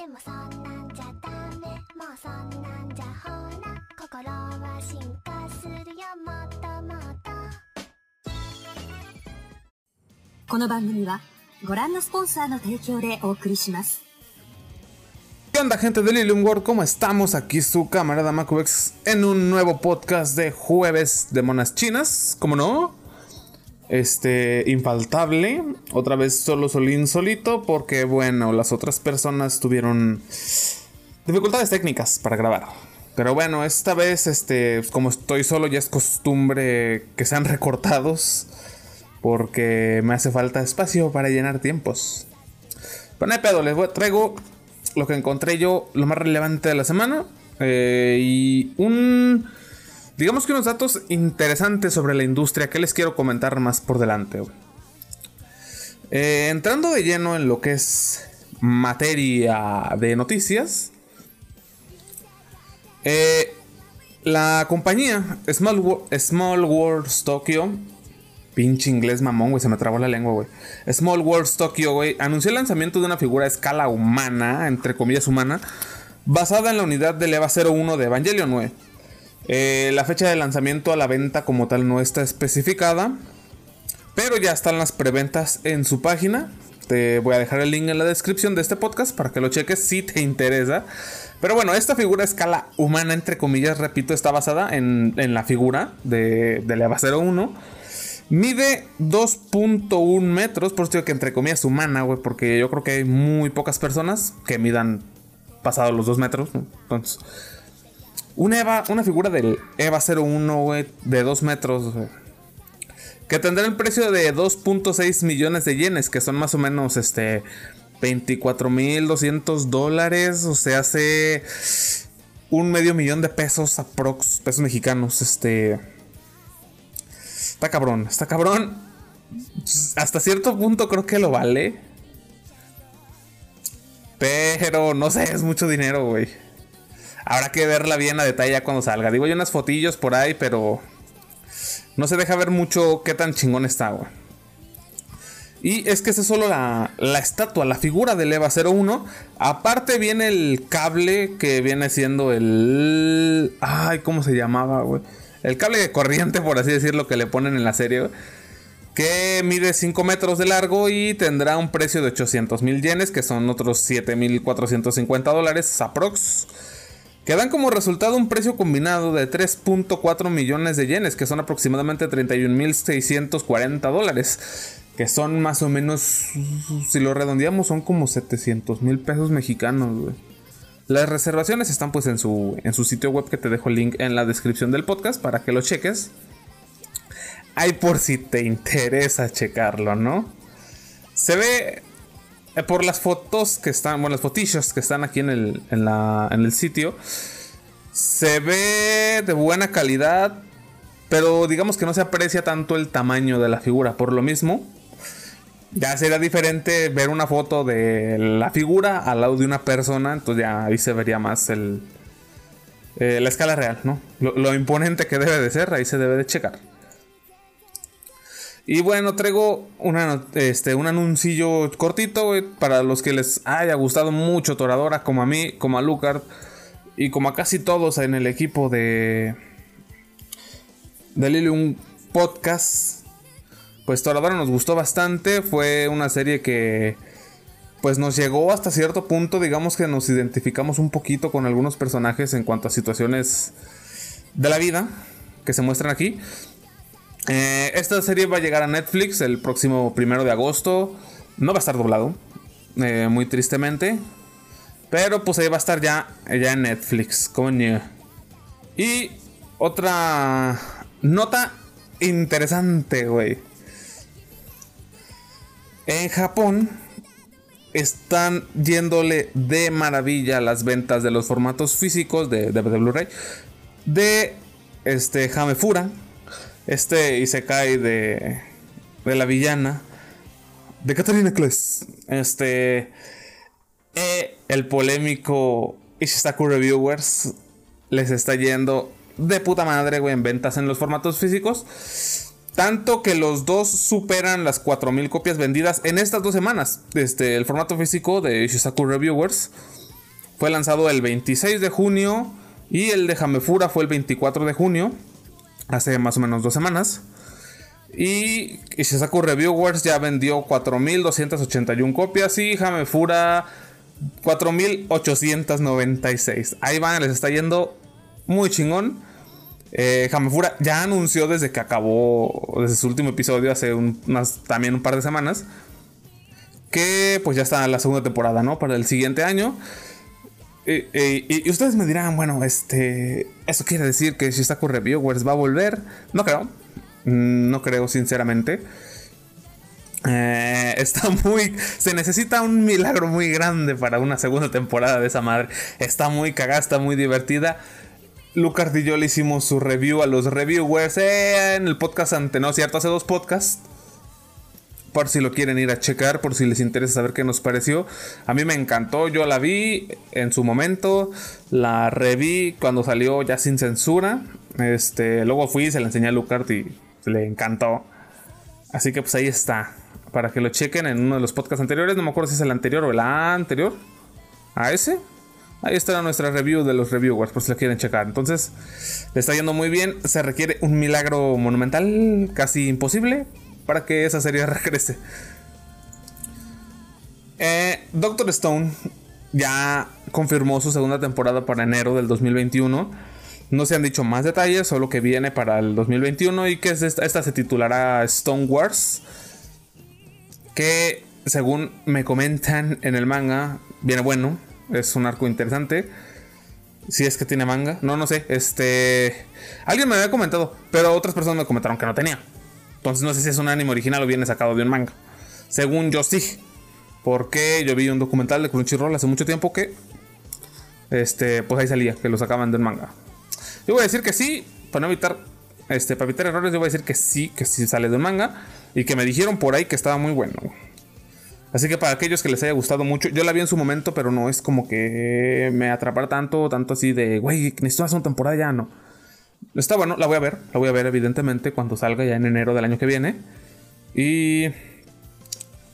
でもそんなんじゃダメもうそんなんじゃほら心は進化するよもっともっとこの番組はご覧のスポンサーの提供でお送りします。 ¿Qué onda gente de Lilium World? ¿Cómo estamos? Aquí su camarada Macubex en un nuevo podcast de jueves de monas chinas, ¿cómo no? Este, infaltable, otra vez solo solín solito porque bueno, las otras personas tuvieron dificultades técnicas para grabar. Pero bueno, esta vez, este, como estoy solo ya es costumbre que sean recortados porque me hace falta espacio para llenar tiempos. Pero no hay pedo, les voy- traigo lo que encontré yo, lo más relevante de la semana. eh, y un. Digamos que unos datos interesantes sobre la industria que les quiero comentar más por delante. Eh, entrando de lleno en lo que es materia de noticias. eh, la compañía Small, Wo- Worlds Tokyo Pinche inglés mamón, güey, se me trabó la lengua, güey. Small Worlds Tokyo, güey, anunció el lanzamiento de una figura a escala humana, entre comillas humana, basada en la unidad del EVA 01 de Evangelion, güey. Eh, la fecha de lanzamiento a la venta como tal no está especificada, pero ya están las preventas en su página. Te voy a dejar el link en la descripción de este podcast para que lo cheques si te interesa. Pero bueno, esta figura escala humana, entre comillas, repito, está basada en, en la figura de, del EVA 01. Mide 2.1 metros, por digo que entre comillas humana, güey, porque yo creo que hay muy pocas personas que midan pasado los 2 metros. Entonces, una, Eva, una figura del EVA 01, güey, de 2 metros, que tendrá el precio de 2.6 millones de yenes, que son más o menos, este, 24.200 dólares, o sea, hace un medio millón de pesos, aprox, pesos mexicanos, este... Está cabrón, está cabrón. Hasta cierto punto creo que lo vale. Pero no sé, es mucho dinero, güey. Habrá que verla bien a detalle ya cuando salga. Digo, hay unas fotillos por ahí, pero no se deja ver mucho qué tan chingón está, güey. Y es que esa es solo la, la estatua, la figura del EVA 01. Aparte viene el cable que viene siendo el... Ay, ¿cómo se llamaba, güey? El cable de corriente, por así decirlo, que le ponen en la serie. Que mide 5 metros de largo y tendrá un precio de 800 mil yenes, que son otros 7.450 dólares aprox. Que dan como resultado un precio combinado de 3.4 millones de yenes, que son aproximadamente 31.640 dólares. Que son más o menos, si lo redondeamos, son como 700 mil pesos mexicanos. Las reservaciones están pues en su, en su sitio web que te dejo el link en la descripción del podcast para que lo cheques. Ahí por si te interesa checarlo, ¿no? Se ve por las fotos que están, bueno, las fotillos que están aquí en el, en la, en el sitio. Se ve de buena calidad, pero digamos que no se aprecia tanto el tamaño de la figura. Por lo mismo, ya sería diferente ver una foto de la figura al lado de una persona. Entonces ya ahí se vería más el, eh, la escala real, ¿no? Lo, lo imponente que debe de ser, ahí se debe de checar. Y bueno, traigo una, este, un anuncillo cortito, para los que les haya gustado mucho Toradora, como a mí, como a Lucard, y como a casi todos en el equipo de, de Lilium Podcast. Pues Toradora nos gustó bastante, fue una serie que pues nos llegó hasta cierto punto, digamos que nos identificamos un poquito con algunos personajes en cuanto a situaciones de la vida que se muestran aquí. Eh, esta serie va a llegar a Netflix el próximo primero de agosto. No va a estar doblado, eh, muy tristemente. Pero pues ahí va a estar ya, ya en Netflix, coño. Y otra nota interesante, güey. En Japón están yéndole de maravilla las ventas de los formatos físicos de, de, Blu-ray de este Hamefura, este Isekai de, de la villana de Katarina Kless, este eh, el polémico Ishisaku Reviewers les está yendo de puta madre, güey, en ventas en los formatos físicos. Tanto que los dos superan las 4.000 copias vendidas en estas dos semanas. Este, el formato físico de Ishisaku Reviewers fue lanzado el 26 de junio y el de Hamefura fue el 24 de junio, hace más o menos dos semanas. Y Shisaku Reviewers ya vendió 4.281 copias y Hamefura 4.896. Ahí van, les está yendo muy chingón. Eh, Hamefura ya anunció desde que acabó, desde su último episodio, hace unas, también un par de semanas, que pues ya está la segunda temporada, ¿no? Para el siguiente año. Y ustedes me dirán, bueno, este, eso quiere decir que Shisaku Reviewers va a volver. No creo, no creo sinceramente. Eh, está muy. Se necesita un milagro muy grande para una segunda temporada de esa madre. Está muy cagada, está muy divertida. Lucas y yo le hicimos su review a los reviewers en el podcast ante, ¿no? Cierto, hace dos podcasts. Por si lo quieren ir a checar, por si les interesa saber qué nos pareció. A mí me encantó, yo la vi en su momento. La reví cuando salió ya sin censura. Este, luego fui se la enseñé a Lucas y le encantó. Así que pues ahí está para que lo chequen en uno de los podcasts anteriores. No me acuerdo si es el anterior o el anterior. ¿A ese? Ahí está nuestra review de los reviewers, por si la quieren checar. Entonces, le está yendo muy bien. Se requiere un milagro monumental, casi imposible, para que esa serie regrese. Eh, Doctor Stone ya confirmó su segunda temporada para enero del 2021. No se han dicho más detalles, solo que viene para el 2021 y que esta, esta se titulará Stone Wars que según me comentan en el manga, viene bueno, es un arco interesante. Si es que tiene manga, no, no sé. Este. Alguien me había comentado, pero otras personas me comentaron que no tenía. Entonces no sé si es un anime original o viene sacado de un manga. Según yo sí. Porque yo vi un documental de Crunchyroll hace mucho tiempo que. Este, pues ahí salía, que lo sacaban de un manga. Yo voy a decir que sí, para no evitar. Este, para evitar errores, yo voy a decir que sí, que sí sale de un manga. Y que me dijeron por ahí que estaba muy bueno. Así que para aquellos que les haya gustado mucho, yo la vi en su momento, pero no es como que me atrapara tanto, tanto así de, güey, necesito hacer una temporada ya, no. Está bueno, la voy a ver, la voy a ver evidentemente cuando salga ya en enero del año que viene. Y...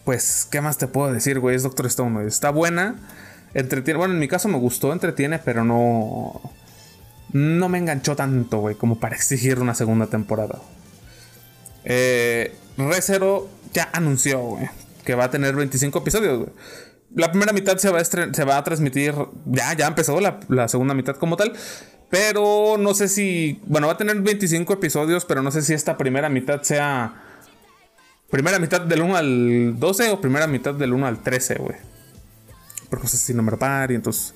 Pues, ¿qué más te puedo decir, güey? Es Doctor Stone, Está buena, entretiene, bueno, en mi caso me gustó, entretiene, pero no... No me enganchó tanto, güey, como para exigir una segunda temporada. Eh, Recero ya anunció, que va a tener 25 episodios, La primera mitad se va a transmitir, ya, ya empezó la, segunda mitad como tal. Pero no sé si, bueno, va a tener 25 episodios, pero no sé si esta primera mitad sea primera mitad del 1 al 12 o primera mitad del 1 al 13, güey. Porque no sé si número par y entonces...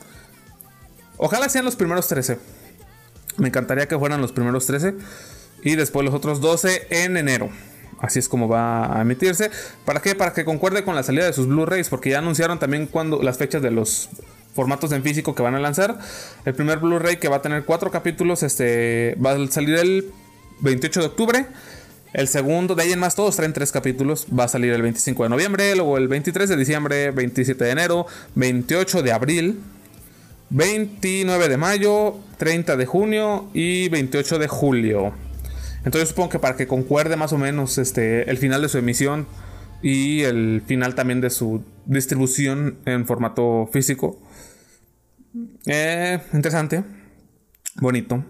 Ojalá sean los primeros 13. Me encantaría que fueran los primeros 13. Y después los otros 12 en enero. Así es como va a emitirse. ¿Para qué? Para que concuerde con la salida de sus Blu-rays. Porque ya anunciaron también cuando, las fechas de los formatos en físico que van a lanzar. El primer Blu-ray que va a tener cuatro capítulos. Este va a salir el 28 de octubre. El segundo, de ahí en más, todos traen tres capítulos. Va a salir el 25 de noviembre, luego el 23 de diciembre, 27 de enero, 28 de abril, 29 de mayo, 30 de junio y 28 de julio. Entonces supongo que para que concuerde más o menos este, el final de su emisión y el final también de su distribución en formato físico. Eh, interesante. Bonito.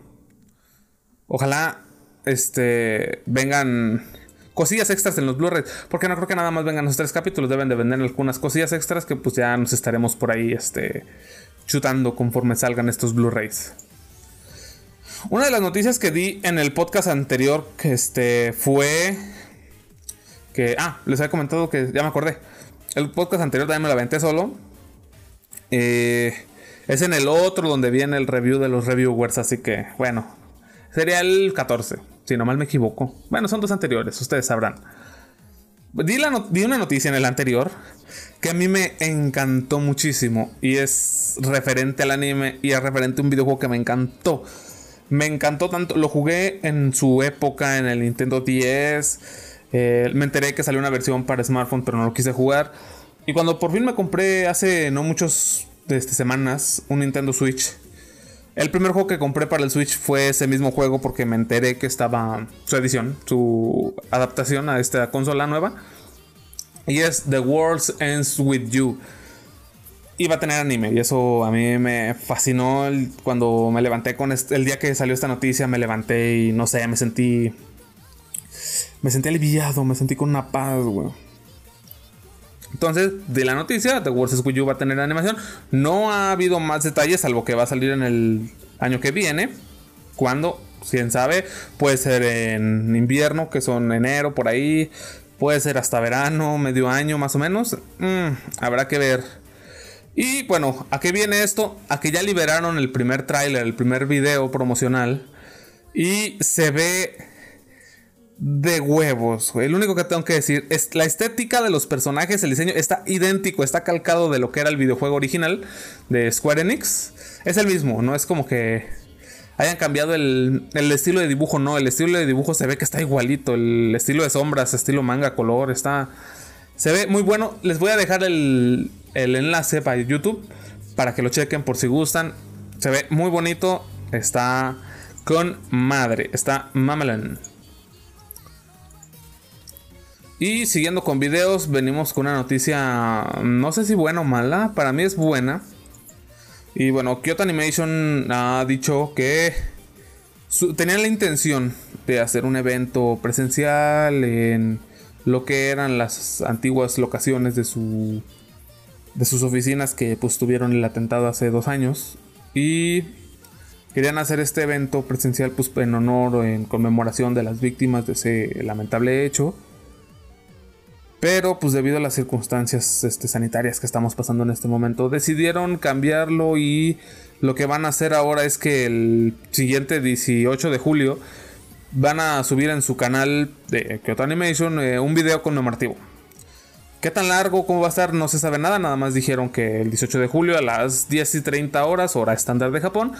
Ojalá este, vengan cosillas extras en los Blu-rays. Porque no creo que nada más vengan los tres capítulos. Deben de vender algunas cosillas extras que pues ya nos estaremos por ahí este, chutando conforme salgan estos Blu-rays. Una de las noticias que di en el podcast anterior que este, fue que... Ah, les había comentado que ya me acordé. El podcast anterior también me lo aventé solo. Eh, es en el otro donde viene el review de los reviewers, así que bueno. Sería el 14, si no mal me equivoco. Bueno, son dos anteriores, ustedes sabrán. Di, di una noticia en el anterior que a mí me encantó muchísimo y es referente al anime y es referente a un videojuego que me encantó. Me encantó tanto. Lo jugué en su época en el Nintendo 10. Eh, me enteré que salió una versión para smartphone, pero no lo quise jugar. Y cuando por fin me compré hace no muchas este, semanas un Nintendo Switch. El primer juego que compré para el Switch fue ese mismo juego porque me enteré que estaba su edición, su adaptación a esta consola nueva. Y es The World Ends With You. iba a tener anime. Y eso a mí me fascinó cuando me levanté con el día que salió esta noticia. Me levanté y no sé, me sentí. Me sentí aliviado, me sentí con una paz, güey. Entonces, de la noticia, The Wars With You va a tener animación. No ha habido más detalles, salvo que va a salir en el año que viene. Cuando, quién sabe, puede ser en invierno, que son enero, por ahí. Puede ser hasta verano, medio año más o menos. Mm, habrá que ver. Y bueno, ¿a qué viene esto? A que ya liberaron el primer tráiler, el primer video promocional. Y se ve de huevos. El único que tengo que decir es la estética de los personajes, el diseño está idéntico, está calcado de lo que era el videojuego original de Square Enix. Es el mismo, no es como que hayan cambiado el, estilo de dibujo, no, el estilo de dibujo se ve que está igualito, el estilo de sombras, estilo manga, color, está... Se ve muy bueno. Les voy a dejar el, el enlace para YouTube para que lo chequen por si gustan. Se ve muy bonito, está con madre, está mamelon. Y siguiendo con videos, venimos con una noticia, no sé si buena o mala, para mí es buena. Y bueno, Kyoto Animation ha dicho que tenían la intención de hacer un evento presencial en lo que eran las antiguas locaciones de su de sus oficinas que pues tuvieron el atentado hace dos años y querían hacer este evento presencial pues en honor o en conmemoración de las víctimas de ese lamentable hecho pero pues debido a las circunstancias este, sanitarias que estamos pasando en este momento, decidieron cambiarlo y lo que van a hacer ahora es que el siguiente 18 de julio van a subir en su canal de Kyoto Animation eh, un video conmemorativo. ¿Qué tan largo? ¿Cómo va a estar? No se sabe nada, nada más dijeron que el 18 de julio a las 10 y 30 horas, hora estándar de Japón,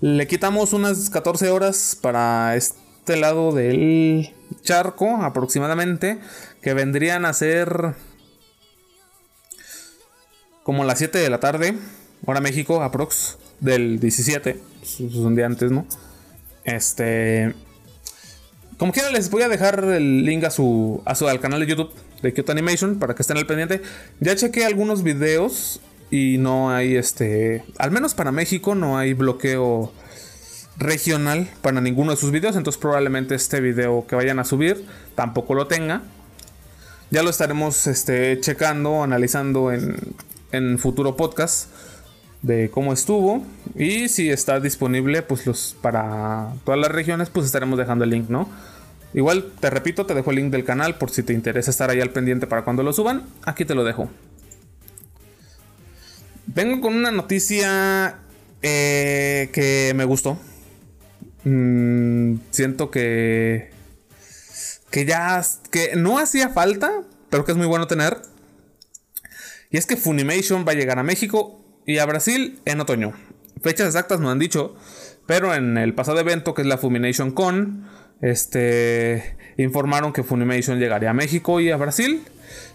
le quitamos unas 14 horas para este lado del charco aproximadamente que vendrían a ser como las 7 de la tarde, hora México, aprox, del 17, pues, un día antes, ¿no? Este... Como quiera les voy a dejar el link a su, a su al canal de YouTube de Kyoto Animation para que estén al pendiente. Ya chequé algunos videos y no hay este, al menos para México no hay bloqueo regional para ninguno de sus videos, entonces probablemente este video que vayan a subir tampoco lo tenga. Ya lo estaremos este, checando, analizando en, en futuro podcast de cómo estuvo. Y si está disponible, pues los para todas las regiones, pues estaremos dejando el link, ¿no? Igual, te repito, te dejo el link del canal por si te interesa estar ahí al pendiente para cuando lo suban. Aquí te lo dejo. Vengo con una noticia eh, que me gustó. Mm, siento que que ya que no hacía falta, pero que es muy bueno tener. Y es que Funimation va a llegar a México y a Brasil en otoño. Fechas exactas no han dicho, pero en el pasado evento que es la Funimation Con, este informaron que Funimation llegaría a México y a Brasil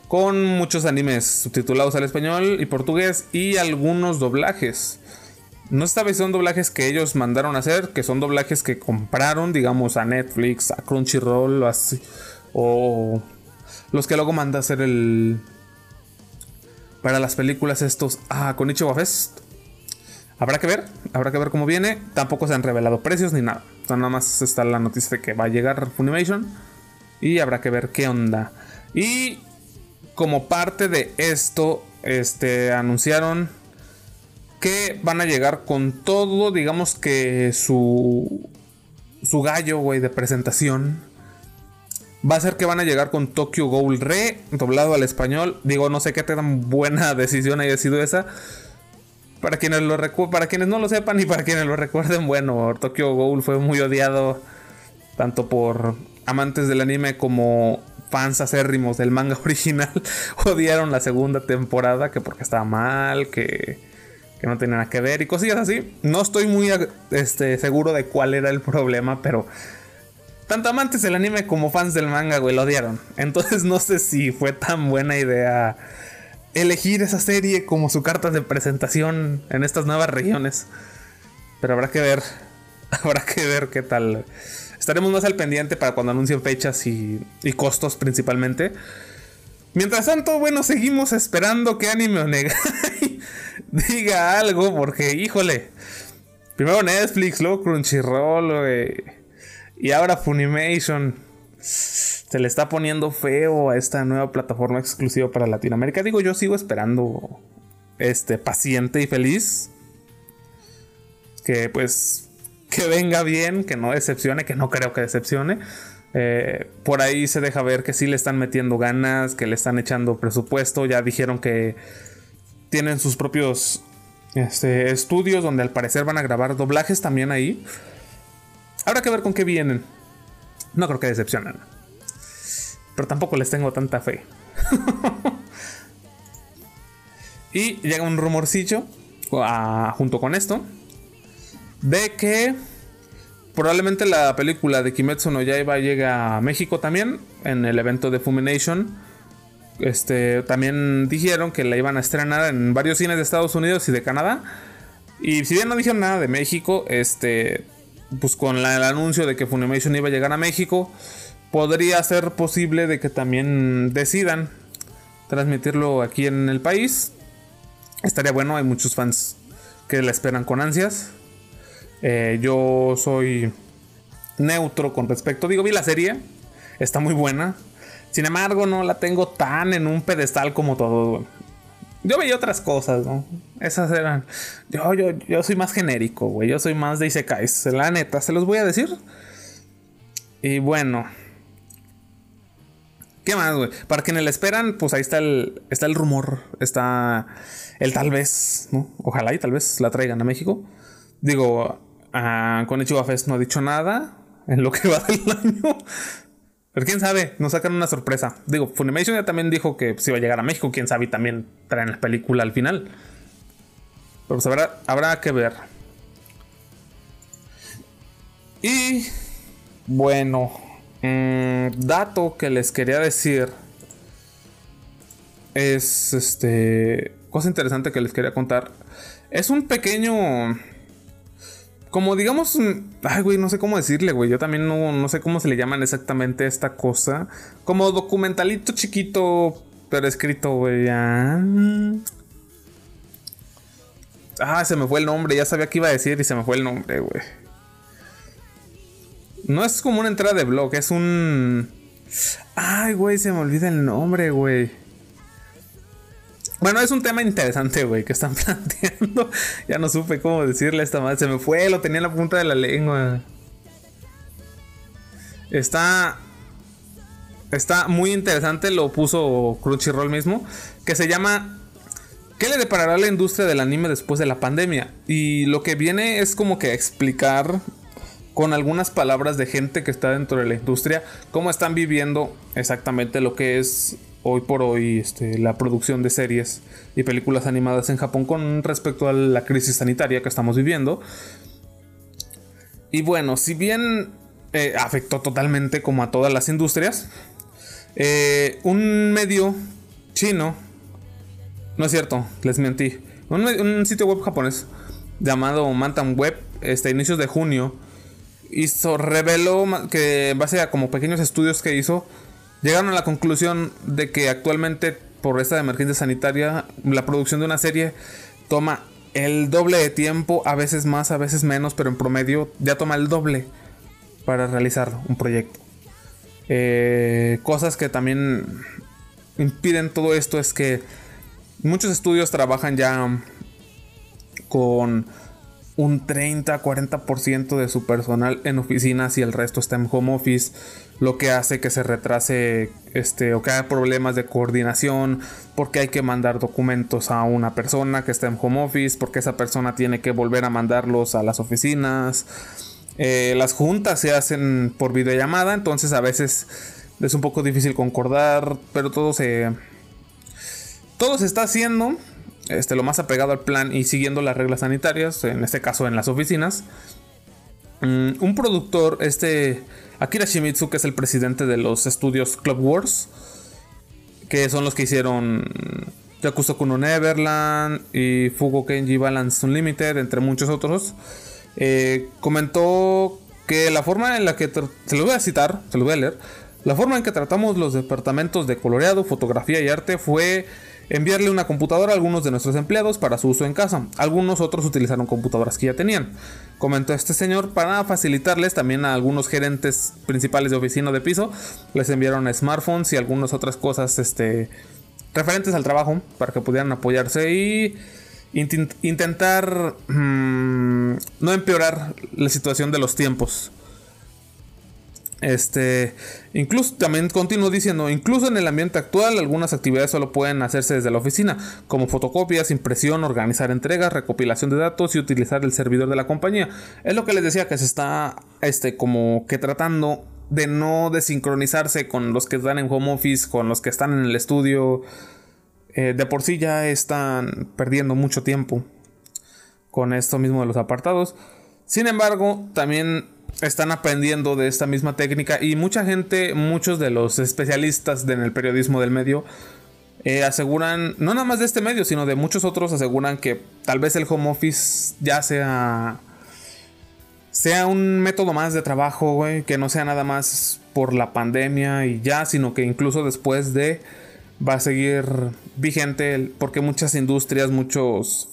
con muchos animes subtitulados al español y portugués y algunos doblajes. No esta son doblajes que ellos mandaron a hacer, que son doblajes que compraron, digamos, a Netflix, a Crunchyroll, así, o los que luego manda a hacer el. Para las películas estos. Ah, con Ichigo Fest. Habrá que ver, habrá que ver cómo viene. Tampoco se han revelado precios ni nada. nada más está la noticia de que va a llegar Funimation. Y habrá que ver qué onda. Y como parte de esto, este, anunciaron que van a llegar con todo, digamos que su, su gallo, güey, de presentación. Va a ser que van a llegar con Tokyo Ghoul Re, doblado al español. Digo, no sé qué tan buena decisión haya sido esa. Para quienes, lo para quienes no lo sepan y para quienes lo recuerden, bueno, Tokyo Ghoul fue muy odiado tanto por amantes del anime como fans acérrimos del manga original. Odiaron la segunda temporada que porque estaba mal, que que no tenía nada que ver y cosillas así. No estoy muy este, seguro de cuál era el problema, pero tanto amantes del anime como fans del manga, güey, lo odiaron. Entonces no sé si fue tan buena idea elegir esa serie como su carta de presentación en estas nuevas regiones. Pero habrá que ver, habrá que ver qué tal. Estaremos más al pendiente para cuando anuncien fechas y, y costos principalmente. Mientras tanto, bueno, seguimos esperando que Anime Onegai diga algo, porque, híjole, primero Netflix, luego Crunchyroll, y ahora Funimation. Se le está poniendo feo a esta nueva plataforma exclusiva para Latinoamérica. Digo, yo sigo esperando, este, paciente y feliz. Que pues, que venga bien, que no decepcione, que no creo que decepcione. Eh, por ahí se deja ver que sí le están metiendo ganas, que le están echando presupuesto. Ya dijeron que tienen sus propios este, estudios donde al parecer van a grabar doblajes también ahí. Habrá que ver con qué vienen. No creo que decepcionen. Pero tampoco les tengo tanta fe. y llega un rumorcillo ah, junto con esto de que probablemente la película de Kimetsu no Yaiba llega a México también en el evento de Fumination. Este, también dijeron que la iban a estrenar en varios cines de Estados Unidos y de Canadá. Y si bien no dijeron nada de México, este, pues con el anuncio de que Funimation iba a llegar a México, podría ser posible de que también decidan transmitirlo aquí en el país. Estaría bueno, hay muchos fans que la esperan con ansias. Eh, yo soy neutro con respecto. Digo, vi la serie, está muy buena. Sin embargo, no la tengo tan en un pedestal como todo. Yo veía otras cosas, ¿no? Esas eran. Yo, yo, yo soy más genérico, güey. Yo soy más de Isekais. La neta, se los voy a decir. Y bueno. ¿Qué más, güey? Para quienes la esperan, pues ahí está el, está el rumor. Está el tal vez, ¿no? Ojalá y tal vez la traigan a México. Digo, Con Ichiwa Fest no ha dicho nada en lo que va del año. Pero quién sabe, nos sacan una sorpresa. Digo, Funimation ya también dijo que si iba a llegar a México, quién sabe, y también traen la película al final. Pero pues habrá, habrá que ver. Y bueno, mm, dato que les quería decir es este cosa interesante que les quería contar. Es un pequeño como digamos, ay, güey, no sé cómo decirle, güey. Yo también no, sé cómo se le llaman exactamente esta cosa. Como documentalito chiquito, pero escrito, güey. Ah, ah, se me fue el nombre. Ya sabía qué iba a decir y se me fue el nombre, güey. No es como una entrada de blog, es un. Ay, güey, se me olvida el nombre, güey. Bueno, es un tema interesante, güey, que están planteando. ya no supe cómo decirle a esta madre. Se me fue, lo tenía en la punta de la lengua. Está. Está muy interesante, lo puso Crunchyroll mismo. Que se llama. ¿Qué le deparará a la industria del anime después de la pandemia? Y lo que viene es como que explicar con algunas palabras de gente que está dentro de la industria cómo están viviendo exactamente lo que es hoy por hoy este, la producción de series y películas animadas en Japón con respecto a la crisis sanitaria que estamos viviendo. Y bueno, si bien eh, afectó totalmente como a todas las industrias, eh, un medio chino, no es cierto, les mentí, un, sitio web japonés llamado Mantan Web, este, inicios de junio, hizo, reveló que en base a como pequeños estudios que hizo, llegaron a la conclusión de que actualmente por esta emergencia sanitaria la producción de una serie toma el doble de tiempo, a veces más, a veces menos, pero en promedio ya toma el doble para realizar un proyecto. Eh, cosas que también impiden todo esto es que muchos estudios trabajan ya con un 30-40% de su personal en oficinas y el resto está en home office, lo que hace que se retrase este, o que haya problemas de coordinación, porque hay que mandar documentos a una persona que está en home office, porque esa persona tiene que volver a mandarlos a las oficinas. Eh, las juntas se hacen por videollamada, entonces a veces es un poco difícil concordar, pero todo se... Todo se está haciendo este, lo más apegado al plan y siguiendo las reglas sanitarias, en este caso en las oficinas. Mm, un productor, este Akira Shimizu, que es el presidente de los estudios Club Wars, que son los que hicieron Yakuza Kuno Neverland y Fugo Kenji Balance Unlimited, entre muchos otros, eh, comentó que la forma en la que se lo voy a citar, se lo voy a leer, La forma en que tratamos los departamentos de coloreado, fotografía y arte fue enviarle una computadora a algunos de nuestros empleados para su uso en casa. Algunos otros utilizaron computadoras que ya tenían. Comentó este señor para facilitarles también a algunos gerentes principales de oficina de piso. Les enviaron smartphones y algunas otras cosas este, referentes al trabajo para que pudieran apoyarse y intentar mm, no empeorar la situación de los tiempos. Este, incluso también continuó diciendo, incluso en el ambiente actual, algunas actividades solo pueden hacerse desde la oficina, como fotocopias, impresión, organizar entregas, recopilación de datos y utilizar el servidor de la compañía. Es lo que les decía que se está, este, como que tratando de no desincronizarse con los que están en home office, con los que están en el estudio. Eh, de por sí ya están perdiendo mucho tiempo con esto mismo de los apartados. Sin embargo, también están aprendiendo de esta misma técnica y mucha gente, muchos de los especialistas en el periodismo del medio, eh, aseguran, no nada más de este medio, sino de muchos otros, aseguran que tal vez el home office ya sea sea un método más de trabajo, que no sea nada más por la pandemia y ya, sino que incluso después de va a seguir vigente porque muchas industrias, muchos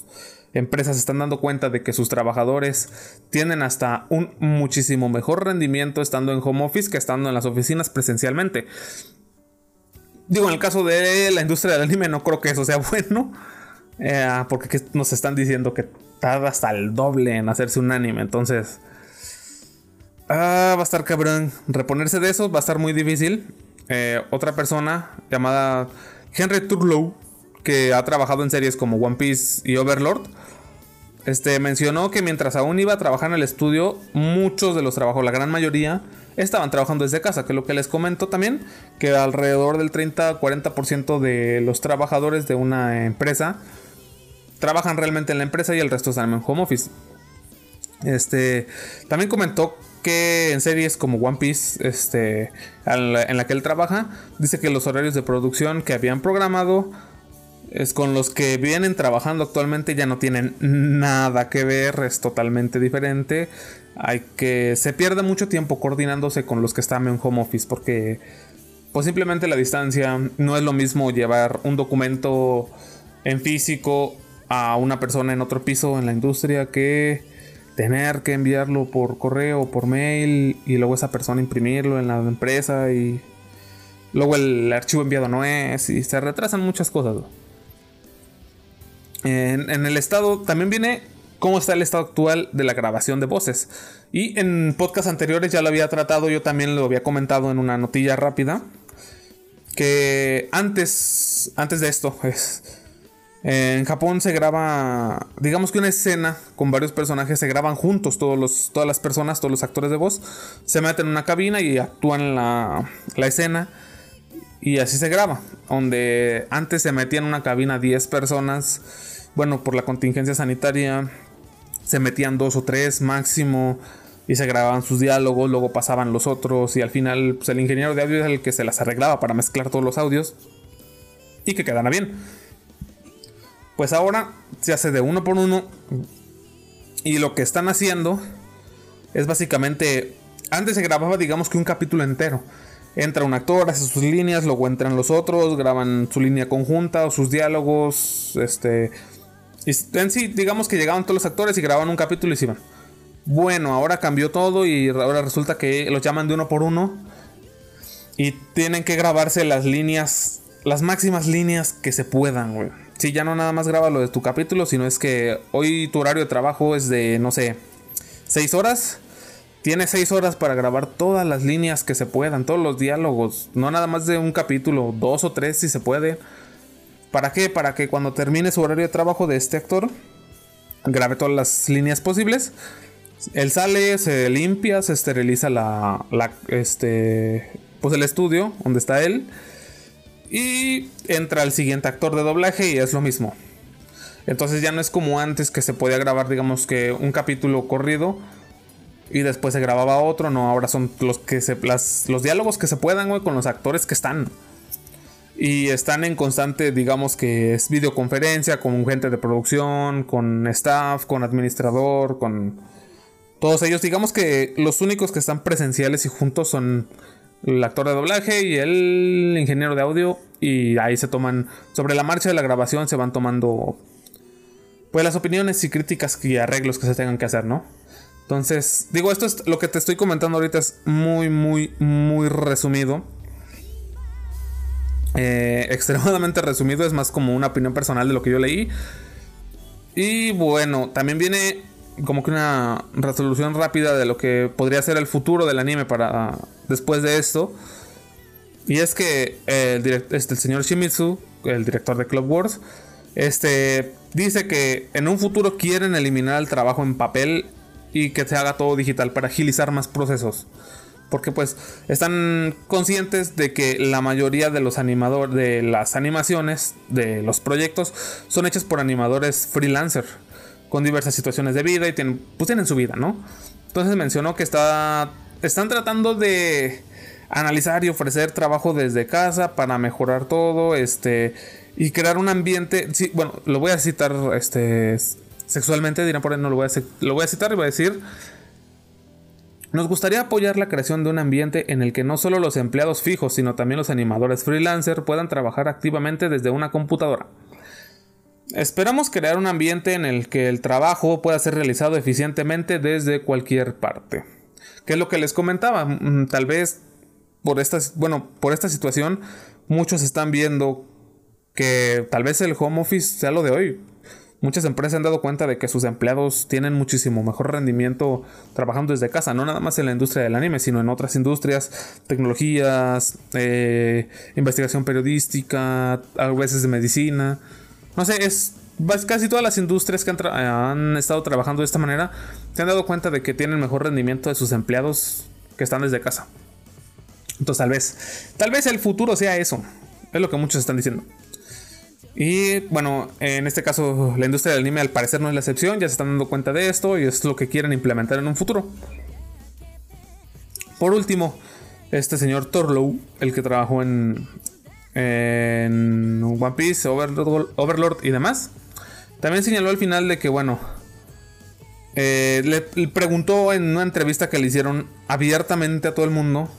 empresas están dando cuenta de que sus trabajadores tienen hasta un muchísimo mejor rendimiento estando en home office que estando en las oficinas presencialmente. Digo, en el caso de la industria del anime no creo que eso sea bueno. Eh, porque nos están diciendo que tarda hasta el doble en hacerse un anime. Entonces... Ah, va a estar cabrón. Reponerse de eso va a estar muy difícil. Eh, otra persona llamada Henry Turlow, que ha trabajado en series como One Piece y Overlord, este, mencionó que mientras aún iba a trabajar en el estudio, muchos de los trabajos, la gran mayoría, estaban trabajando desde casa, que lo que les comento también, que alrededor del 30-40% de los trabajadores de una empresa trabajan realmente en la empresa y el resto están en home office. Este, también comentó que en series como One Piece, este, en la que él trabaja, dice que los horarios de producción que habían programado es con los que vienen trabajando actualmente ya no tienen nada que ver, es totalmente diferente. Hay que se pierde mucho tiempo coordinándose con los que están en home office porque pues simplemente la distancia no es lo mismo llevar un documento en físico a una persona en otro piso en la industria que tener que enviarlo por correo o por mail y luego esa persona imprimirlo en la empresa y luego el archivo enviado no es y se retrasan muchas cosas. En, el estado también viene cómo está el estado actual de la grabación de voces. Y en podcasts anteriores ya lo había tratado, yo también lo había comentado en una notilla rápida. Que antes, antes de esto, es, en Japón se graba, digamos que una escena con varios personajes se graban juntos, todos los, todas las personas, todos los actores de voz, se meten en una cabina y actúan la, la escena. Y así se graba. Donde antes se metían en una cabina 10 personas bueno, por la contingencia sanitaria, se metían dos o tres máximo y se grababan sus diálogos, luego pasaban los otros y al final pues, el ingeniero de audio es el que se las arreglaba para mezclar todos los audios y que quedara bien. Pues ahora se hace de uno por uno y lo que están haciendo es básicamente, antes se grababa digamos que un capítulo entero. Entra un actor, hace sus líneas, luego entran los otros, graban su línea conjunta o sus diálogos, este, en sí, digamos que llegaban todos los actores y grababan un capítulo y se iban. Bueno, ahora cambió todo y ahora resulta que los llaman de uno por uno. Y tienen que grabarse las líneas, las máximas líneas que se puedan, güey. Si ya no nada más graba lo de tu capítulo, sino es que hoy tu horario de trabajo es de, no sé, 6 horas. Tienes 6 horas para grabar todas las líneas que se puedan, todos los diálogos. No nada más de un capítulo, dos o tres si se puede. ¿Para qué? Para que cuando termine su horario de trabajo de este actor, grabe todas las líneas posibles. Él sale, se limpia, se esteriliza la, este, pues el estudio donde está él. Y entra el siguiente actor de doblaje y es lo mismo. Entonces ya no es como antes que se podía grabar, digamos que un capítulo corrido y después se grababa otro. No, ahora son los que se, los diálogos que se puedan, con los actores que están. Y están en constante, digamos que es videoconferencia con gente de producción, con staff, con administrador, con todos ellos. Digamos que los únicos que están presenciales y juntos son el actor de doblaje y el ingeniero de audio. Y ahí se toman, sobre la marcha de la grabación, se van tomando pues las opiniones y críticas y arreglos que se tengan que hacer, ¿no? Entonces, digo, esto es lo que te estoy comentando ahorita es muy, muy, muy resumido. Eh, extremadamente resumido, es más como una opinión personal de lo que yo leí. Y bueno, también viene como que una resolución rápida de lo que podría ser el futuro del anime para después de esto. Y es que el, este, el señor Shimizu, el director de Club Wars, este, dice que en un futuro quieren eliminar el trabajo en papel y que se haga todo digital para agilizar más procesos. Porque pues están conscientes de que la mayoría de los animadores, de las animaciones, de los proyectos, son hechas por animadores freelancer, con diversas situaciones de vida y tienen, pues tienen su vida, ¿no? Entonces mencionó que está, están tratando de analizar y ofrecer trabajo desde casa para mejorar todo, este, y crear un ambiente, sí, bueno, lo voy a citar, este, sexualmente, dirán por ahí, no lo voy a, lo voy a citar y voy a decir, nos gustaría apoyar la creación de un ambiente en el que no solo los empleados fijos, sino también los animadores freelancer puedan trabajar activamente desde una computadora. Esperamos crear un ambiente en el que el trabajo pueda ser realizado eficientemente desde cualquier parte. Que es lo que les comentaba, mm, tal vez por esta, bueno, por esta situación muchos están viendo que tal vez el home office sea lo de hoy. Muchas empresas han dado cuenta de que sus empleados tienen muchísimo mejor rendimiento trabajando desde casa, no nada más en la industria del anime, sino en otras industrias, tecnologías, eh, investigación periodística, a veces de medicina. No sé, es casi todas las industrias que han, estado trabajando de esta manera se han dado cuenta de que tienen mejor rendimiento de sus empleados que están desde casa. Entonces tal vez, tal vez el futuro sea eso. Es lo que muchos están diciendo. Y bueno, en este caso la industria del anime al parecer no es la excepción, ya se están dando cuenta de esto y es lo que quieren implementar en un futuro. Por último, este señor Torlow, el que trabajó en, en One Piece, Overlord, y demás, también señaló al final de que, bueno, eh, le, preguntó en una entrevista que le hicieron abiertamente a todo el mundo,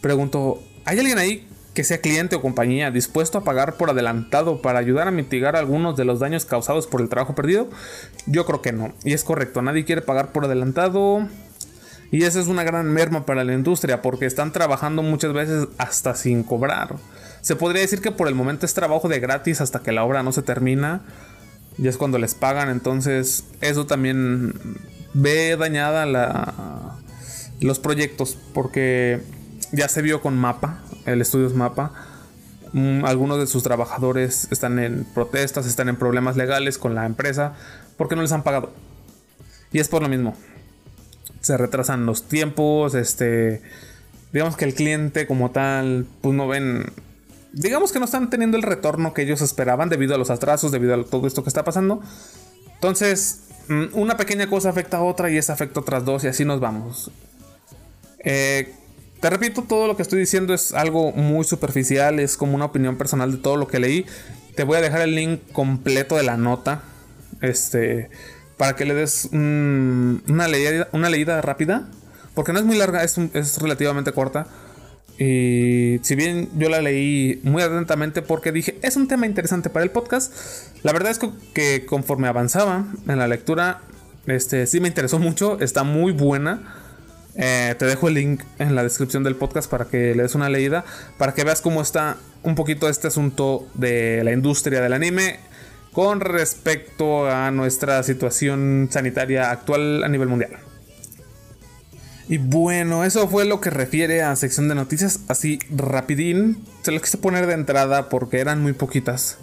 preguntó, ¿hay alguien ahí que sea cliente o compañía dispuesto a pagar por adelantado para ayudar a mitigar algunos de los daños causados por el trabajo perdido? Yo creo que no. Y es correcto, nadie quiere pagar por adelantado. Y esa es una gran merma para la industria porque están trabajando muchas veces hasta sin cobrar. Se podría decir que por el momento es trabajo de gratis hasta que la obra no se termina. Y es cuando les pagan. Entonces eso también ve dañada la, los proyectos porque ya se vio con Mapa el Estudios Mapa. Mm, algunos de sus trabajadores están en protestas, están en problemas legales con la empresa porque no les han pagado. Y es por lo mismo. Se retrasan los tiempos, este digamos que el cliente como tal pues no ven digamos que no están teniendo el retorno que ellos esperaban debido a los atrasos, debido a todo esto que está pasando. Entonces, mm, una pequeña cosa afecta a otra y esa afecta a otras dos y así nos vamos. Eh, te repito, todo lo que estoy diciendo es algo muy superficial, es como una opinión personal de todo lo que leí. Te voy a dejar el link completo de la nota. Este. Para que le des una, leída, una leída rápida. Porque no es muy larga, es, es relativamente corta. Y si bien yo la leí muy atentamente porque dije, es un tema interesante para el podcast, la verdad es que conforme avanzaba en la lectura, este, sí me interesó mucho, está muy buena. Eh, te dejo el link en la descripción del podcast para que le des una leída, para que veas cómo está un poquito este asunto de la industria del anime con respecto a nuestra situación sanitaria actual a nivel mundial. Y bueno, eso fue lo que refiere a sección de noticias, así rapidín. Se lo quise poner de entrada porque eran muy poquitas.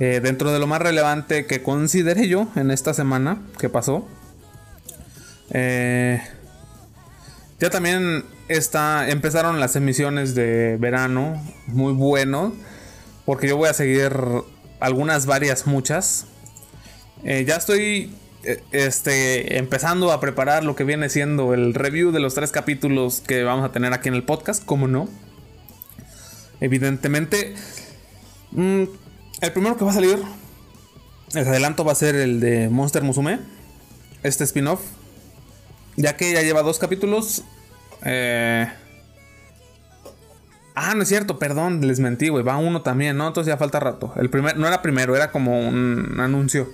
Eh, dentro de lo más relevante que consideré yo en esta semana que pasó. Eh, ya también está, empezaron las emisiones de verano, muy bueno, porque yo voy a seguir algunas, varias, muchas. Eh, ya estoy eh, este, empezando a preparar lo que viene siendo el review de los tres capítulos que vamos a tener aquí en el podcast, como no. Evidentemente, mm, el primero que va a salir, el adelanto va a ser el de Monster Musume, este spin-off ya que ya lleva dos capítulos. Eh, Ah, no es cierto, perdón, les mentí, güey. Va uno también, ¿no? Entonces ya falta rato. El primer, no era primero, era como un anuncio.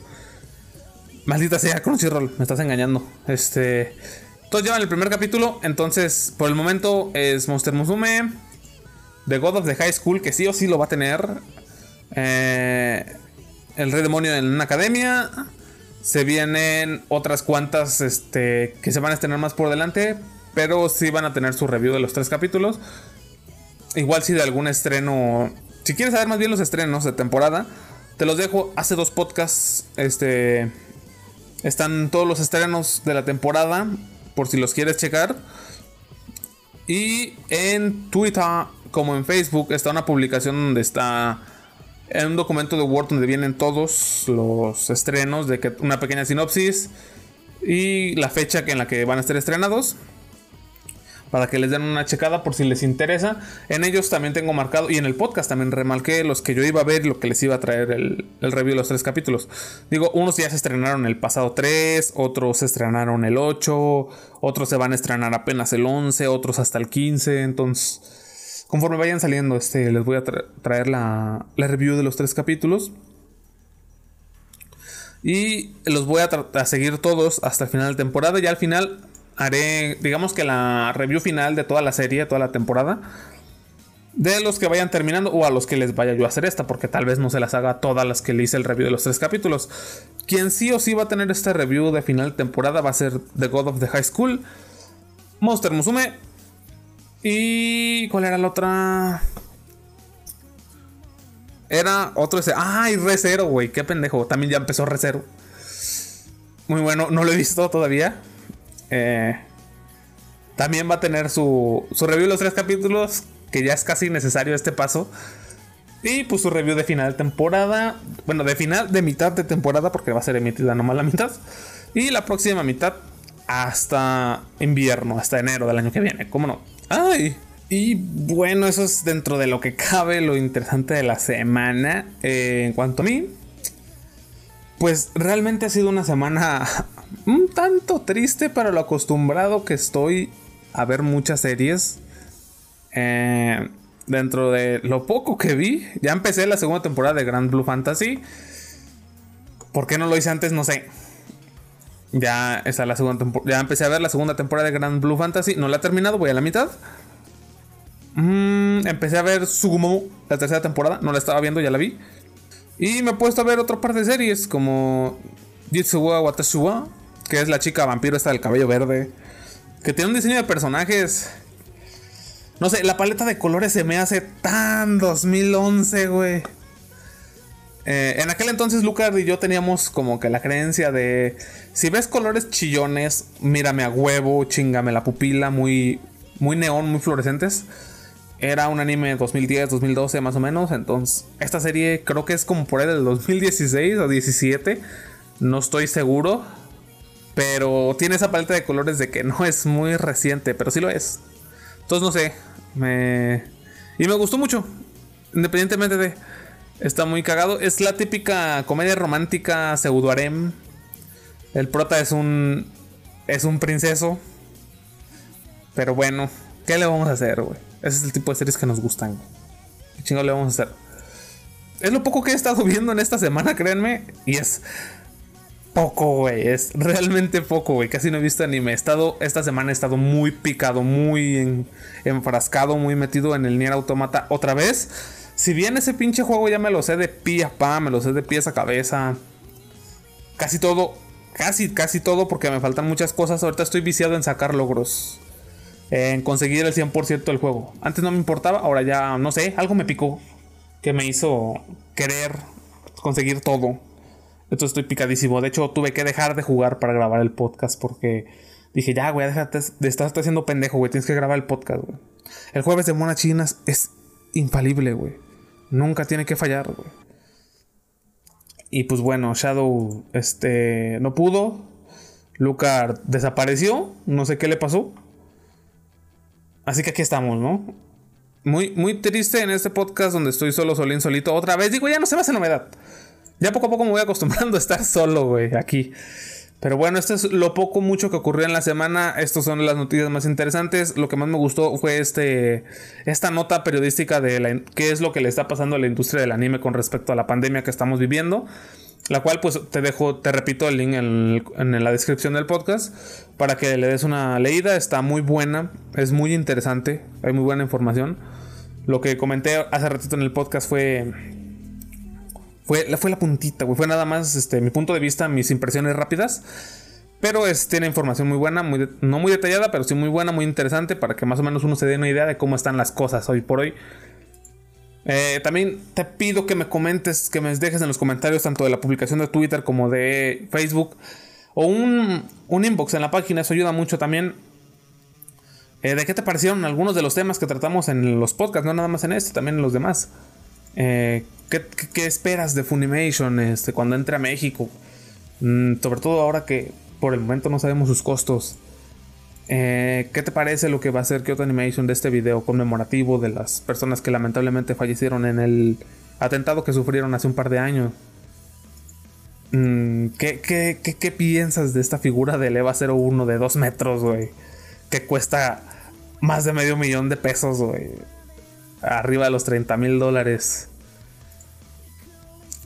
Maldita sea, Crunchyroll, me estás engañando. Este. Todos llevan el primer capítulo. Entonces, por el momento es Monster Musume. The God of the High School, que sí o sí lo va a tener. Eh, el Rey Demonio en una academia. Se vienen otras cuantas este, que se van a estrenar más por delante. Pero sí van a tener su review de los tres capítulos. Igual si de algún estreno. Si quieres saber más bien los estrenos de temporada. Te los dejo hace dos podcasts. Este. Están todos los estrenos de la temporada. Por si los quieres checar. Y en Twitter como en Facebook está una publicación donde está en un documento de Word donde vienen todos los estrenos de una pequeña sinopsis y la fecha en la que van a estar estrenados para que les den una checada por si les interesa. En ellos también tengo marcado, y en el podcast también remarqué los que yo iba a ver y lo que les iba a traer el, review de los tres capítulos. Digo, unos ya se estrenaron el pasado 3, otros se estrenaron el 8, otros se van a estrenar apenas el 11, otros hasta el 15, entonces... Conforme vayan saliendo, este, les voy a traer la, review de los tres capítulos. Y los voy a, seguir todos hasta el final de temporada. Y al final haré, digamos que la review final de toda la serie, toda la temporada. De los que vayan terminando o a los que les vaya yo a hacer esta, porque tal vez no se las haga todas las que le hice el review de los tres capítulos. Quien sí o sí va a tener este review de final de temporada va a ser The God of the High School, Monster Musume y. ¿Cuál era la otra? Era otro ese. ¡Ay, Re güey! ¡Qué pendejo! También ya empezó Re Muy bueno, no lo he visto todavía. Eh, también va a tener su, su review de los tres capítulos, que ya es casi necesario este paso. Y pues su review de final de temporada. Bueno, de final, de mitad de temporada, porque va a ser emitida nomás la mitad. Y la próxima mitad hasta invierno, hasta enero del año que viene. ¿Cómo no? ¡Ay! Y bueno, eso es dentro de lo que cabe lo interesante de la semana. Eh, en cuanto a mí, pues realmente ha sido una semana un tanto triste para lo acostumbrado que estoy a ver muchas series. Eh, dentro de lo poco que vi, ya empecé la segunda temporada de Grand Blue Fantasy. ¿Por qué no lo hice antes? No sé. Ya está la segunda Ya empecé a ver la segunda temporada de Grand Blue Fantasy. No la he terminado, voy a la mitad. Mm, empecé a ver Sugumo, la tercera temporada. No la estaba viendo, ya la vi. Y me he puesto a ver otra par de series como Jitsuwa Watashuwa, que es la chica vampiro esta del cabello verde, que tiene un diseño de personajes. No sé, la paleta de colores se me hace tan 2011, güey. Eh, en aquel entonces Lucas y yo teníamos como que la creencia de si ves colores chillones, mírame a huevo, chingame la pupila, muy, muy neón, muy fluorescentes. Era un anime 2010, 2012 más o menos. Entonces, esta serie creo que es como por ahí del 2016 o 17. No estoy seguro. Pero tiene esa paleta de colores de que no es muy reciente, pero sí lo es. Entonces, no sé. Me... Y me gustó mucho. Independientemente de... Está muy cagado. Es la típica comedia romántica pseudo harem. El prota es un... Es un princeso. Pero bueno, ¿qué le vamos a hacer, güey? Ese es el tipo de series que nos gustan. ¿Qué chingo le vamos a hacer? Es lo poco que he estado viendo en esta semana, créanme. Y es poco, güey. Es realmente poco, güey. Casi no he visto anime. He estado, esta semana he estado muy picado, muy enfrascado, muy metido en el Nier Automata otra vez. Si bien ese pinche juego ya me lo sé de pie a pa, me lo sé de pies a cabeza. Casi todo, casi, casi todo, porque me faltan muchas cosas. Ahorita estoy viciado en sacar logros en conseguir el 100% del juego. Antes no me importaba, ahora ya no sé, algo me picó que me hizo querer conseguir todo. Entonces estoy picadísimo. De hecho, tuve que dejar de jugar para grabar el podcast porque dije, ya, güey, déjate de estar haciendo pendejo, güey. Tienes que grabar el podcast, güey. El jueves de Mona Chinas es infalible, güey. Nunca tiene que fallar, güey. Y pues bueno, Shadow este, no pudo. Lucar desapareció. No sé qué le pasó. Así que aquí estamos, ¿no? Muy, muy triste en este podcast donde estoy solo, solín, solito. Otra vez digo, ya no se me hace novedad. Ya poco a poco me voy acostumbrando a estar solo, güey, aquí. Pero bueno, esto es lo poco mucho que ocurrió en la semana. Estas son las noticias más interesantes. Lo que más me gustó fue este esta nota periodística de la, qué es lo que le está pasando a la industria del anime con respecto a la pandemia que estamos viviendo. La cual pues te dejo, te repito el link en, en la descripción del podcast para que le des una leída. Está muy buena, es muy interesante, hay muy buena información. Lo que comenté hace ratito en el podcast fue fue, fue la puntita, güey. Fue nada más este, mi punto de vista, mis impresiones rápidas. Pero es, tiene información muy buena, muy no muy detallada, pero sí muy buena, muy interesante para que más o menos uno se dé una idea de cómo están las cosas hoy por hoy. Eh, también te pido que me comentes, que me dejes en los comentarios tanto de la publicación de Twitter como de Facebook o un, un inbox en la página, eso ayuda mucho también. Eh, ¿De qué te parecieron algunos de los temas que tratamos en los podcasts? No nada más en este, también en los demás. Eh, ¿qué, esperas de Funimation este, cuando entre a México? Mm, sobre todo ahora que por el momento no sabemos sus costos. Eh, ¿Qué te parece lo que va a hacer Kyoto Animation de este video conmemorativo de las personas que lamentablemente fallecieron en el atentado que sufrieron hace un par de años? Mm, ¿qué, qué, piensas de esta figura del EVA 01 de 2 metros, güey? Que cuesta más de medio millón de pesos, güey arriba de los 30 mil dólares.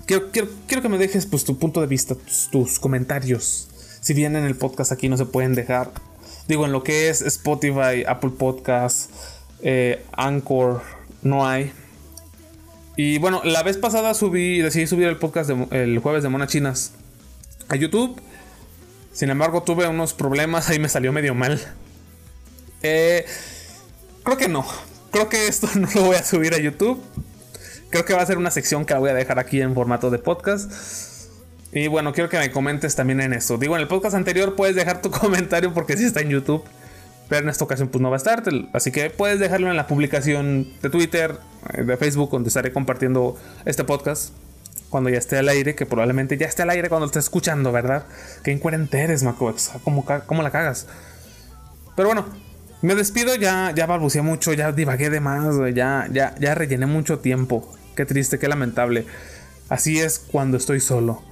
Quiero, que me dejes pues, tu punto de vista, tus, comentarios. Si bien en el podcast aquí no se pueden dejar. Digo, en lo que es Spotify, Apple Podcasts, eh, Anchor, no hay. Y bueno, la vez pasada subí, decidí subir el podcast el jueves de Monachinas a YouTube. Sin embargo, tuve unos problemas, ahí me salió medio mal. Eh, creo que no creo que esto no lo voy a subir a YouTube. Creo que va a ser una sección que la voy a dejar aquí en formato de podcast. Y bueno, quiero que me comentes también en esto. Digo, en el podcast anterior puedes dejar tu comentario porque sí está en YouTube. Pero en esta ocasión pues no va a estar. Así que puedes dejarlo en la publicación de Twitter, eh, de Facebook, donde estaré compartiendo este podcast. Cuando ya esté al aire, que probablemente ya esté al aire cuando lo estés escuchando, ¿verdad? Que incoherente eres, Macox. ¿Cómo, ¿Cómo la cagas? Pero bueno, me despido, ya, ya balbuceé mucho, ya divagué de más, ya, ya, ya rellené mucho tiempo. Qué triste, qué lamentable. Así es cuando estoy solo.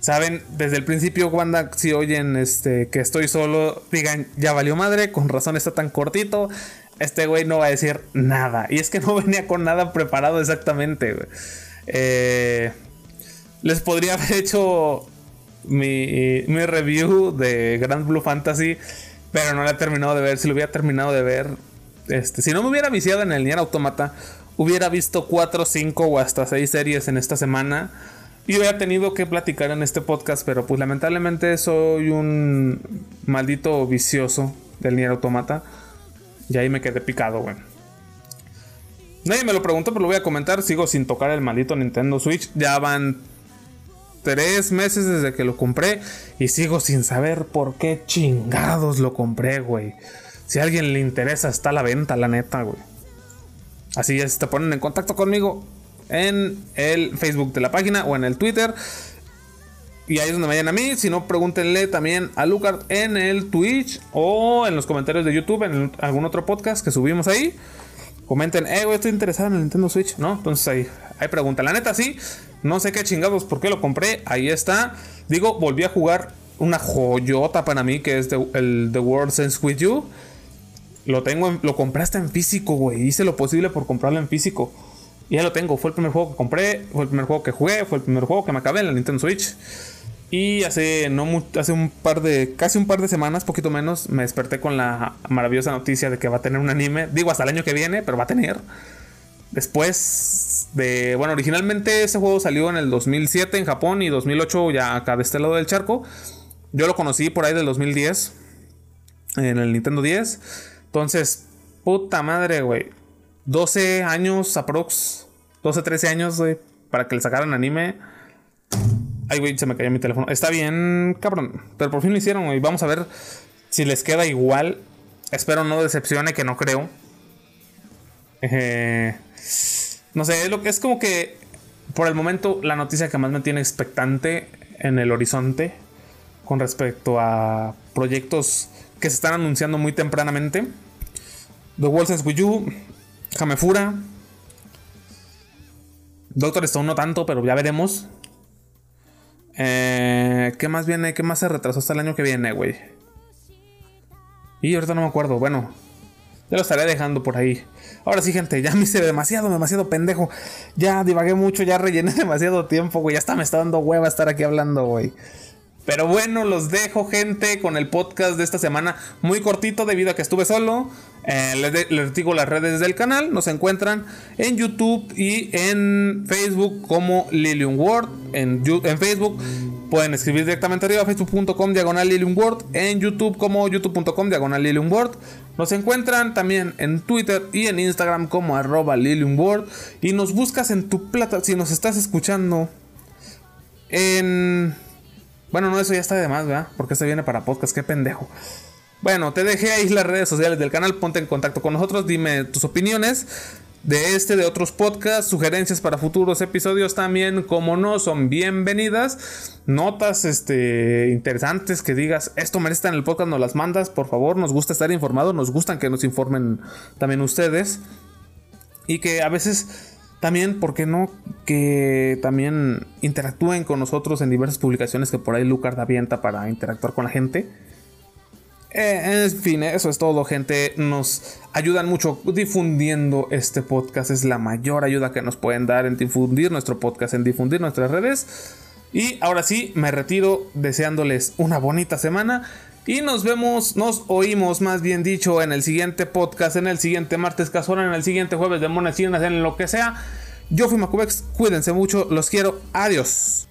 Saben, desde el principio, Wanda, si oyen este, que estoy solo, digan, ya valió madre, con razón está tan cortito. Este güey no va a decir nada. Y es que no venía con nada preparado exactamente. Eh, les podría haber hecho mi, mi review de Grand Blue Fantasy pero no la he terminado de ver. Si lo hubiera terminado de ver, este, si no me hubiera viciado en el Nier Automata, hubiera visto 4, 5 o hasta 6 series en esta semana. Y hubiera tenido que platicar en este podcast, pero pues lamentablemente soy un maldito vicioso del Nier Automata. Y ahí me quedé picado, güey. Nadie me lo preguntó, pero lo voy a comentar. Sigo sin tocar el maldito Nintendo Switch. Ya van tres meses desde que lo compré y sigo sin saber por qué chingados lo compré, güey. Si a alguien le interesa, está a la venta, la neta, güey. Así es, te ponen en contacto conmigo en el Facebook de la página o en el Twitter. Y ahí es donde vayan a mí. Si no, pregúntenle también a Lucard en el Twitch o en los comentarios de YouTube, en algún otro podcast que subimos ahí. Comenten, eh, güey, estoy interesado en el Nintendo Switch, ¿no? Entonces ahí, ahí pregunta. La neta, sí. No sé qué chingados, por qué lo compré. Ahí está. Digo, volví a jugar una joyota para mí, que es el The World Sense With You. Lo tengo, lo compré hasta en físico, güey. Hice lo posible por comprarlo en físico. Ya lo tengo. Fue el primer juego que compré, fue el primer juego que jugué, fue el primer juego que me acabé en la Nintendo Switch. Y hace, no, hace un par de, casi un par de semanas, poquito menos, me desperté con la maravillosa noticia de que va a tener un anime. Digo, hasta el año que viene, pero va a tener. Después de, bueno, originalmente ese juego salió en el 2007 en Japón y 2008 ya acá de este lado del charco. Yo lo conocí por ahí del 2010 en el Nintendo 10. Entonces, puta madre, güey. 12 años aprox. 12, 13 años, güey, para que le sacaran anime. Ay, güey, se me cayó mi teléfono. Está bien, cabrón. Pero por fin lo hicieron, güey. Vamos a ver si les queda igual. Espero no decepcione, que no creo. Eh, no sé, es, lo, es como que por el momento la noticia que más me tiene expectante en el horizonte con respecto a proyectos que se están anunciando muy tempranamente. The Walls With You, Hamefura, Doctor Stone no tanto, pero ya veremos. Eh, ¿Qué más viene? ¿Qué más se retrasó hasta el año que viene, güey? Y ahorita no me acuerdo. Bueno, ya lo estaré dejando por ahí. Ahora sí, gente, ya me hice demasiado, demasiado pendejo. Ya divagué mucho, ya rellené demasiado tiempo, güey. Ya está, me está dando hueva estar aquí hablando, güey. Pero bueno, los dejo, gente, con el podcast de esta semana. Muy cortito debido a que estuve solo. Eh, les, digo las redes del canal. Nos encuentran en YouTube y en Facebook como Lilium World. En, Facebook pueden escribir directamente arriba facebook.com diagonal Lilium World. En YouTube como youtube.com diagonal Lilium World. Nos encuentran también en Twitter y en Instagram como arroba Lilium World. Y nos buscas en tu plata. Si nos estás escuchando en bueno, no, eso ya está de más, ¿verdad? Porque se viene para podcast, qué pendejo. Bueno, te dejé ahí las redes sociales del canal, ponte en contacto con nosotros, dime tus opiniones de este, de otros podcasts, sugerencias para futuros episodios también, como no, son bienvenidas. Notas este, interesantes que digas, esto merece en el podcast, nos las mandas, por favor, nos gusta estar informados, nos gustan que nos informen también ustedes. Y que a veces también, ¿por qué no? Que también interactúen con nosotros en diversas publicaciones que por ahí Lucard avienta para interactuar con la gente. Eh, en fin, eso es todo, gente. Nos ayudan mucho difundiendo este podcast. Es la mayor ayuda que nos pueden dar en difundir nuestro podcast, en difundir nuestras redes. Y ahora sí, me retiro deseándoles una bonita semana. Y nos vemos, nos oímos más bien dicho en el siguiente podcast, en el siguiente martes casual, en el siguiente jueves de monas en lo que sea. Yo fui Macubex, cuídense mucho, los quiero, adiós.